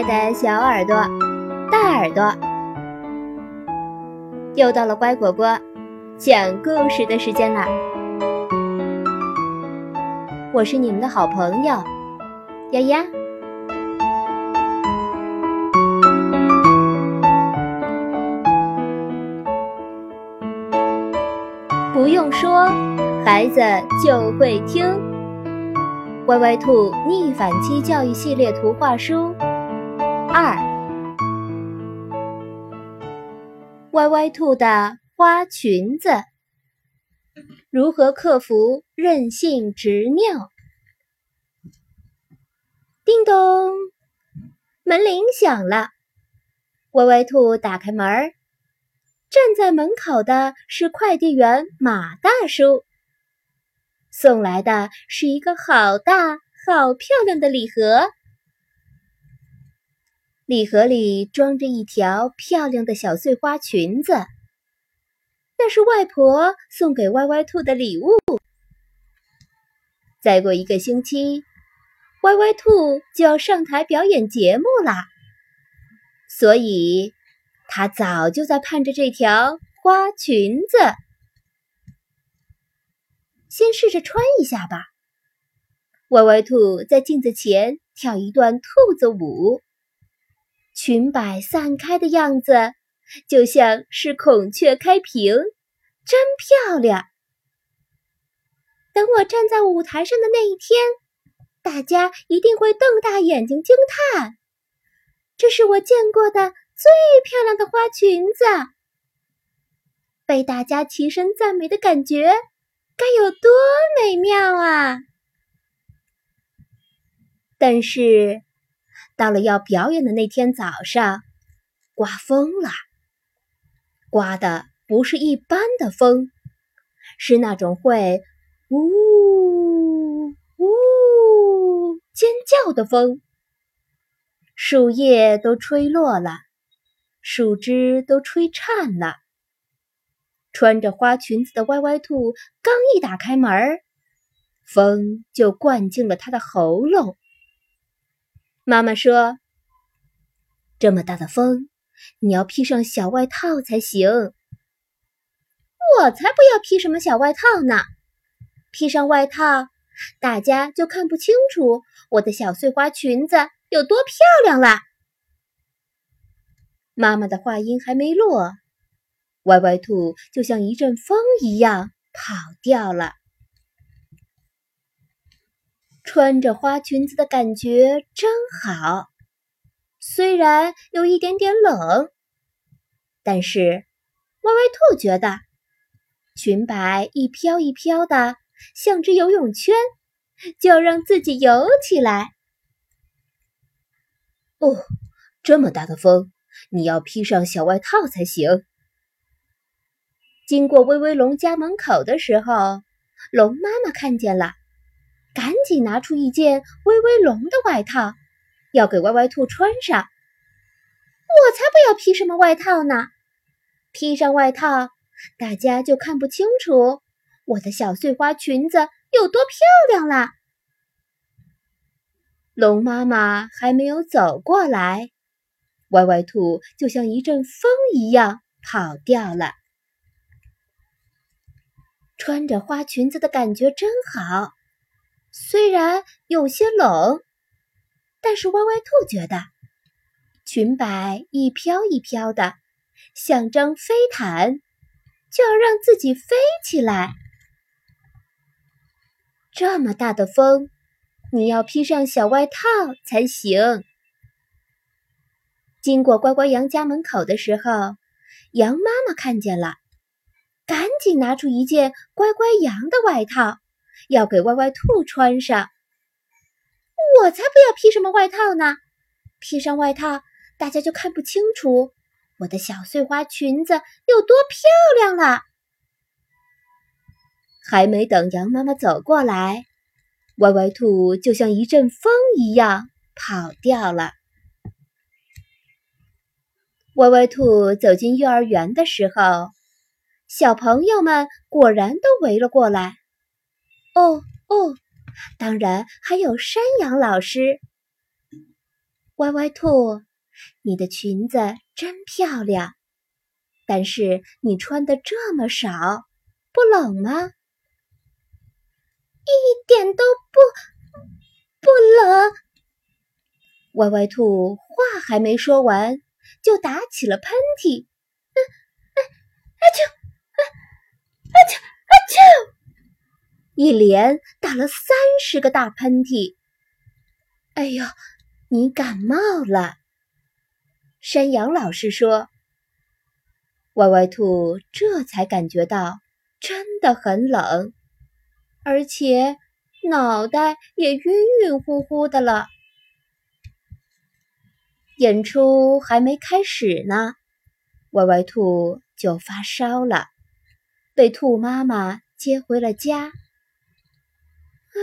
爱的小耳朵、大耳朵，又到了乖果果讲故事的时间啦！我是你们的好朋友丫丫。不用说，孩子就会听。歪歪兔逆反期教育系列图画书二：歪歪兔的花裙子，如何克服任性执拗？叮咚，门铃响了。歪歪兔打开门儿，站在门口的是快递员马大叔。送来的是一个好大、好漂亮的礼盒，礼盒里装着一条漂亮的小碎花裙子，那是外婆送给歪歪兔的礼物。再过一个星期，歪歪兔就要上台表演节目啦，所以他早就在盼着这条花裙子。先试着穿一下吧。歪歪兔在镜子前跳一段兔子舞，裙摆散开的样子就像是孔雀开屏，真漂亮。等我站在舞台上的那一天，大家一定会瞪大眼睛惊叹：“这是我见过的最漂亮的花裙子！”被大家齐声赞美的感觉。该有多美妙啊！但是，到了要表演的那天早上，刮风了。刮的不是一般的风，是那种会呜呜尖叫的风。树叶都吹落了，树枝都吹颤了。穿着花裙子的歪歪兔刚一打开门，风就灌进了他的喉咙。妈妈说：“这么大的风，你要披上小外套才行。”我才不要披什么小外套呢！披上外套，大家就看不清楚我的小碎花裙子有多漂亮了。妈妈的话音还没落。歪歪兔就像一阵风一样跑掉了。穿着花裙子的感觉真好，虽然有一点点冷，但是歪歪兔觉得裙摆一飘一飘的，像只游泳圈，就要让自己游起来。哦，这么大的风，你要披上小外套才行。经过威威龙家门口的时候，龙妈妈看见了，赶紧拿出一件威威龙的外套，要给歪歪兔穿上。我才不要披什么外套呢！披上外套，大家就看不清楚我的小碎花裙子有多漂亮了。龙妈妈还没有走过来，歪歪兔就像一阵风一样跑掉了。穿着花裙子的感觉真好，虽然有些冷，但是歪歪兔觉得裙摆一飘一飘的，像张飞毯，就要让自己飞起来。这么大的风，你要披上小外套才行。经过乖乖羊家门口的时候，羊妈妈看见了。赶紧拿出一件乖乖羊的外套，要给歪歪兔穿上。我才不要披什么外套呢！披上外套，大家就看不清楚我的小碎花裙子有多漂亮了。还没等羊妈妈走过来，歪歪兔就像一阵风一样跑掉了。歪歪兔走进幼儿园的时候。小朋友们果然都围了过来。哦哦，当然还有山羊老师。歪歪兔，你的裙子真漂亮，但是你穿的这么少，不冷吗？一点都不不冷。歪歪兔话还没说完，就打起了喷嚏。啊啊啊！啾啊啊啾啊啾！一连打了三十个大喷嚏。哎呦，你感冒了！山羊老师说。歪歪兔这才感觉到真的很冷，而且脑袋也晕晕乎乎的了。演出还没开始呢，歪歪兔就发烧了，被兔妈妈接回了家。唉，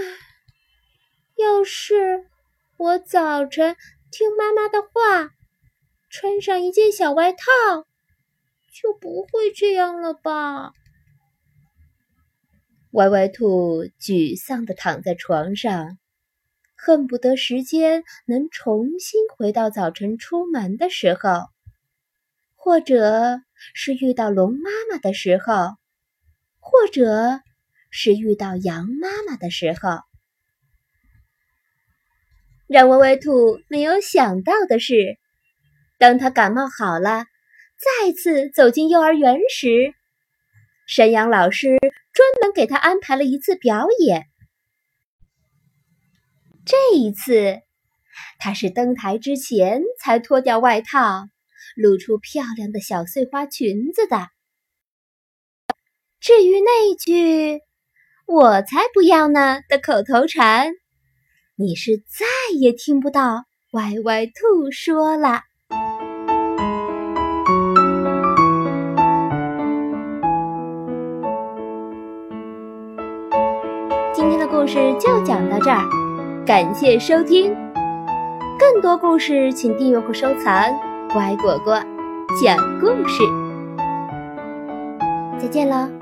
要是我早晨听妈妈的话，穿上一件小外套，就不会这样了吧？歪歪兔沮丧地躺在床上。恨不得时间能重新回到早晨出门的时候，或者是遇到龙妈妈的时候，或者是遇到羊妈妈的时候。让歪歪兔没有想到的是，当他感冒好了，再次走进幼儿园时，山羊老师专门给他安排了一次表演。这一次，他是登台之前才脱掉外套，露出漂亮的小碎花裙子的。至于那句“我才不要呢”的口头禅，你是再也听不到歪歪兔说了。今天的故事就讲到这儿。感谢收听，更多故事请订阅或收藏。乖果果讲故事，再见了。